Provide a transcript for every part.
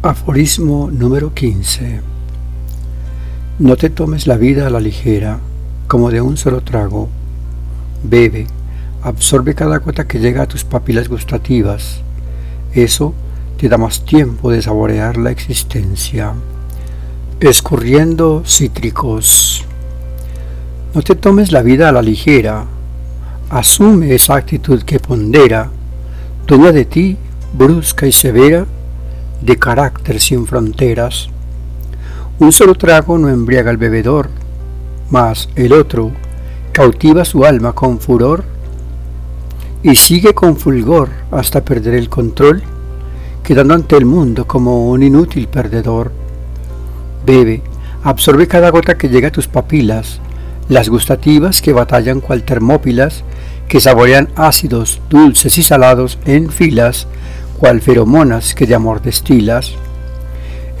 Aforismo número 15. No te tomes la vida a la ligera, como de un solo trago. Bebe, absorbe cada gota que llega a tus papilas gustativas. Eso te da más tiempo de saborear la existencia. Escurriendo cítricos. No te tomes la vida a la ligera. Asume esa actitud que pondera, dueña de ti, brusca y severa, de carácter sin fronteras. Un solo trago no embriaga al bebedor, mas el otro cautiva su alma con furor y sigue con fulgor hasta perder el control, quedando ante el mundo como un inútil perdedor. Bebe, absorbe cada gota que llega a tus papilas, las gustativas que batallan cual termópilas, que saborean ácidos, dulces y salados en filas, cual feromonas que de amor destilas.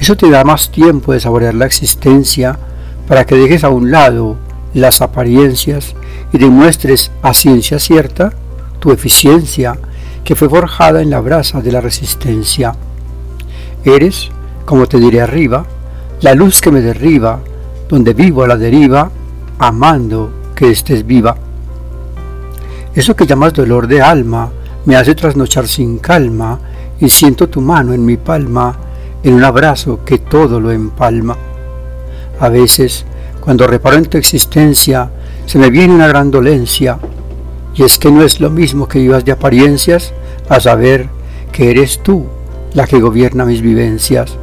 Eso te da más tiempo de saborear la existencia para que dejes a un lado las apariencias y demuestres a ciencia cierta tu eficiencia que fue forjada en la brasa de la resistencia. Eres, como te diré arriba, la luz que me derriba, donde vivo a la deriva, amando que estés viva. Eso que llamas dolor de alma me hace trasnochar sin calma y siento tu mano en mi palma, en un abrazo que todo lo empalma. A veces, cuando reparo en tu existencia, se me viene una gran dolencia, y es que no es lo mismo que vivas de apariencias, a saber que eres tú la que gobierna mis vivencias.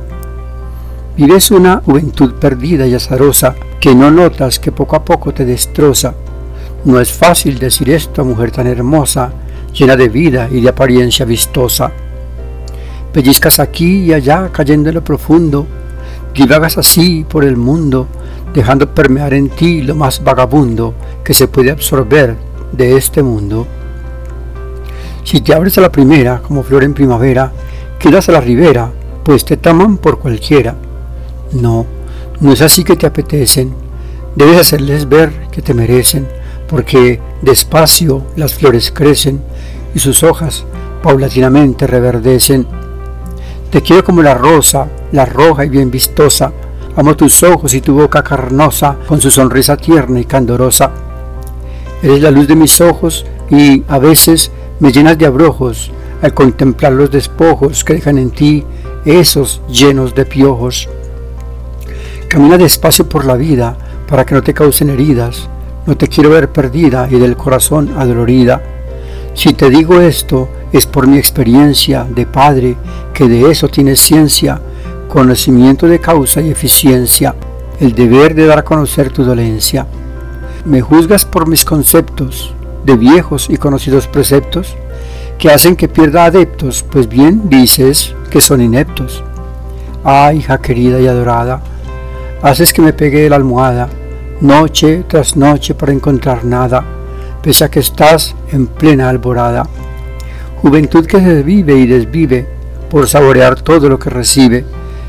Vives una juventud perdida y azarosa, que no notas que poco a poco te destroza. No es fácil decir esto a mujer tan hermosa, llena de vida y de apariencia vistosa. Pellizcas aquí y allá cayendo en lo profundo, divagas así por el mundo, dejando permear en ti lo más vagabundo que se puede absorber de este mundo. Si te abres a la primera como flor en primavera, quedas a la ribera, pues te taman por cualquiera. No, no es así que te apetecen, debes hacerles ver que te merecen, porque despacio las flores crecen y sus hojas paulatinamente reverdecen te quiero como la rosa, la roja y bien vistosa. Amo tus ojos y tu boca carnosa, con su sonrisa tierna y candorosa. Eres la luz de mis ojos y a veces me llenas de abrojos al contemplar los despojos que dejan en ti esos llenos de piojos. Camina despacio por la vida para que no te causen heridas. No te quiero ver perdida y del corazón adolorida. Si te digo esto, es por mi experiencia de padre que de eso tienes ciencia, conocimiento de causa y eficiencia, el deber de dar a conocer tu dolencia. Me juzgas por mis conceptos de viejos y conocidos preceptos que hacen que pierda adeptos, pues bien dices que son ineptos. Ah, hija querida y adorada, haces que me pegue la almohada, noche tras noche para encontrar nada, pese a que estás en plena alborada. Juventud que se vive y desvive por saborear todo lo que recibe,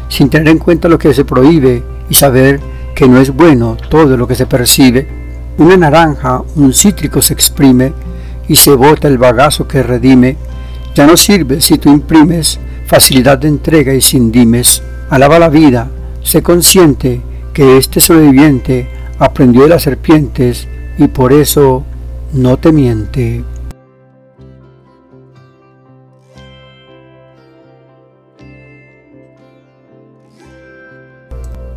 sin tener en cuenta lo que se prohíbe y saber que no es bueno todo lo que se percibe. Una naranja, un cítrico se exprime y se bota el bagazo que redime. Ya no sirve si tú imprimes facilidad de entrega y sin dimes. Alaba la vida, sé consciente que este sobreviviente aprendió de las serpientes y por eso no te miente.